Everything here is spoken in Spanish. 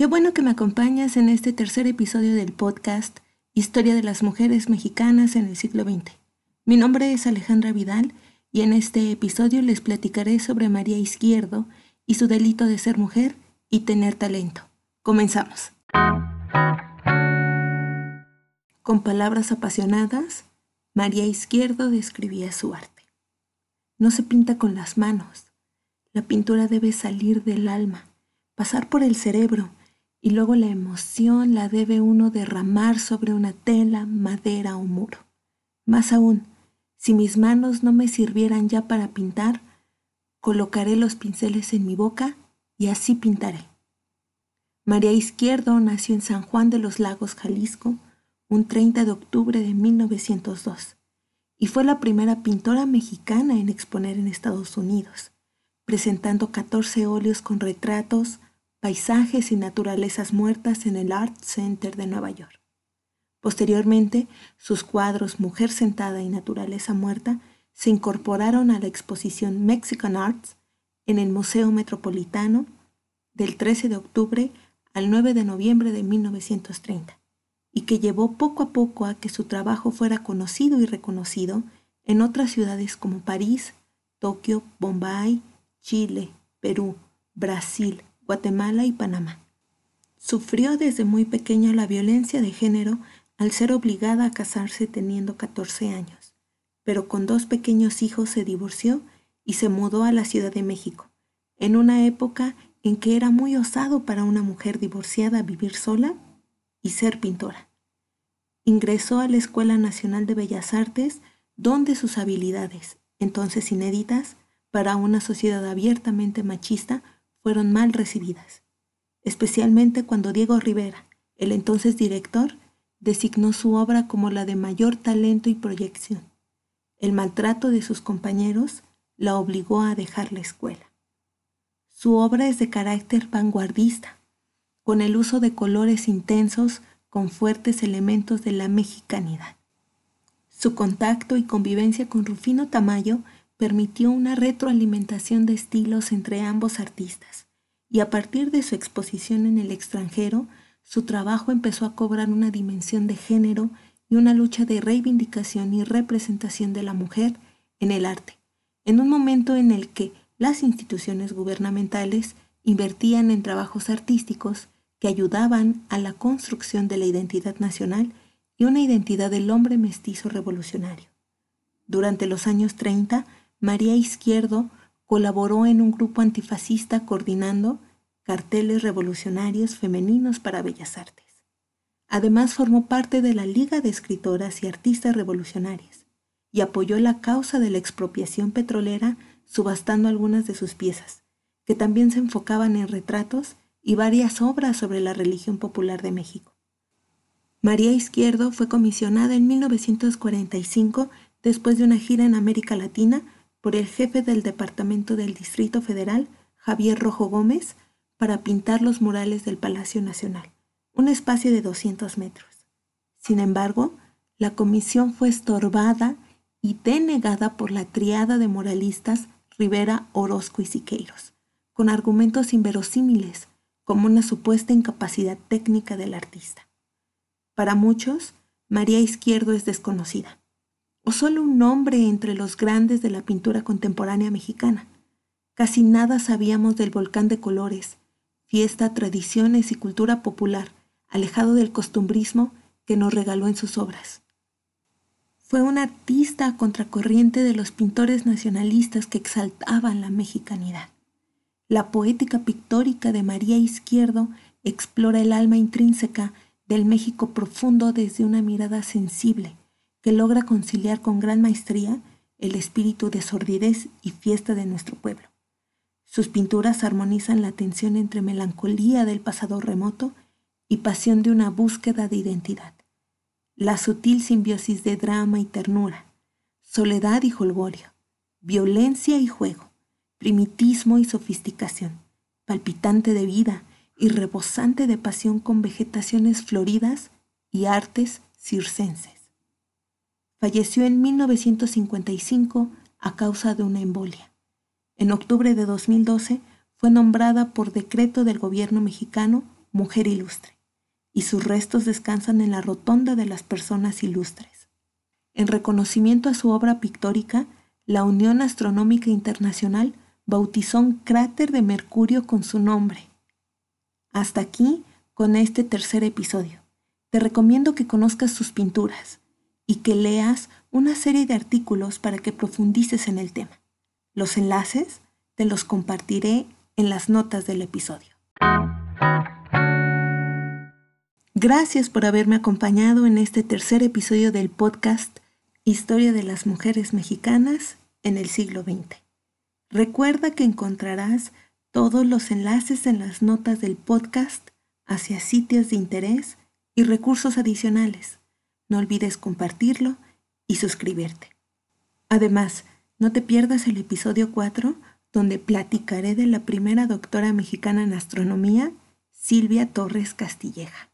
Qué bueno que me acompañas en este tercer episodio del podcast Historia de las Mujeres Mexicanas en el siglo XX. Mi nombre es Alejandra Vidal y en este episodio les platicaré sobre María Izquierdo y su delito de ser mujer y tener talento. Comenzamos. Con palabras apasionadas, María Izquierdo describía su arte. No se pinta con las manos. La pintura debe salir del alma, pasar por el cerebro y luego la emoción la debe uno derramar sobre una tela, madera o muro. Más aún, si mis manos no me sirvieran ya para pintar, colocaré los pinceles en mi boca y así pintaré. María Izquierdo nació en San Juan de los Lagos, Jalisco, un 30 de octubre de 1902, y fue la primera pintora mexicana en exponer en Estados Unidos, presentando 14 óleos con retratos, Paisajes y Naturalezas Muertas en el Art Center de Nueva York. Posteriormente, sus cuadros Mujer Sentada y Naturaleza Muerta se incorporaron a la exposición Mexican Arts en el Museo Metropolitano del 13 de octubre al 9 de noviembre de 1930 y que llevó poco a poco a que su trabajo fuera conocido y reconocido en otras ciudades como París, Tokio, Bombay, Chile, Perú, Brasil, Guatemala y Panamá. Sufrió desde muy pequeña la violencia de género al ser obligada a casarse teniendo 14 años, pero con dos pequeños hijos se divorció y se mudó a la Ciudad de México, en una época en que era muy osado para una mujer divorciada vivir sola y ser pintora. Ingresó a la Escuela Nacional de Bellas Artes, donde sus habilidades, entonces inéditas, para una sociedad abiertamente machista, fueron mal recibidas, especialmente cuando Diego Rivera, el entonces director, designó su obra como la de mayor talento y proyección. El maltrato de sus compañeros la obligó a dejar la escuela. Su obra es de carácter vanguardista, con el uso de colores intensos con fuertes elementos de la mexicanidad. Su contacto y convivencia con Rufino Tamayo permitió una retroalimentación de estilos entre ambos artistas, y a partir de su exposición en el extranjero, su trabajo empezó a cobrar una dimensión de género y una lucha de reivindicación y representación de la mujer en el arte, en un momento en el que las instituciones gubernamentales invertían en trabajos artísticos que ayudaban a la construcción de la identidad nacional y una identidad del hombre mestizo revolucionario. Durante los años 30, María Izquierdo colaboró en un grupo antifascista coordinando carteles revolucionarios femeninos para Bellas Artes. Además formó parte de la Liga de Escritoras y Artistas Revolucionarias y apoyó la causa de la expropiación petrolera subastando algunas de sus piezas, que también se enfocaban en retratos y varias obras sobre la religión popular de México. María Izquierdo fue comisionada en 1945 después de una gira en América Latina por el jefe del Departamento del Distrito Federal, Javier Rojo Gómez, para pintar los murales del Palacio Nacional, un espacio de 200 metros. Sin embargo, la comisión fue estorbada y denegada por la triada de moralistas Rivera, Orozco y Siqueiros, con argumentos inverosímiles, como una supuesta incapacidad técnica del artista. Para muchos, María Izquierdo es desconocida solo un nombre entre los grandes de la pintura contemporánea mexicana. Casi nada sabíamos del volcán de colores, fiesta, tradiciones y cultura popular, alejado del costumbrismo que nos regaló en sus obras. Fue un artista contracorriente de los pintores nacionalistas que exaltaban la mexicanidad. La poética pictórica de María Izquierdo explora el alma intrínseca del México profundo desde una mirada sensible, que logra conciliar con gran maestría el espíritu de sordidez y fiesta de nuestro pueblo. Sus pinturas armonizan la tensión entre melancolía del pasado remoto y pasión de una búsqueda de identidad, la sutil simbiosis de drama y ternura, soledad y jolgorio, violencia y juego, primitismo y sofisticación, palpitante de vida y rebosante de pasión con vegetaciones floridas y artes circenses. Falleció en 1955 a causa de una embolia. En octubre de 2012 fue nombrada por decreto del gobierno mexicano Mujer Ilustre, y sus restos descansan en la Rotonda de las Personas Ilustres. En reconocimiento a su obra pictórica, la Unión Astronómica Internacional bautizó un cráter de Mercurio con su nombre. Hasta aquí con este tercer episodio. Te recomiendo que conozcas sus pinturas y que leas una serie de artículos para que profundices en el tema. Los enlaces te los compartiré en las notas del episodio. Gracias por haberme acompañado en este tercer episodio del podcast Historia de las Mujeres Mexicanas en el siglo XX. Recuerda que encontrarás todos los enlaces en las notas del podcast hacia sitios de interés y recursos adicionales. No olvides compartirlo y suscribirte. Además, no te pierdas el episodio 4 donde platicaré de la primera doctora mexicana en astronomía, Silvia Torres Castilleja.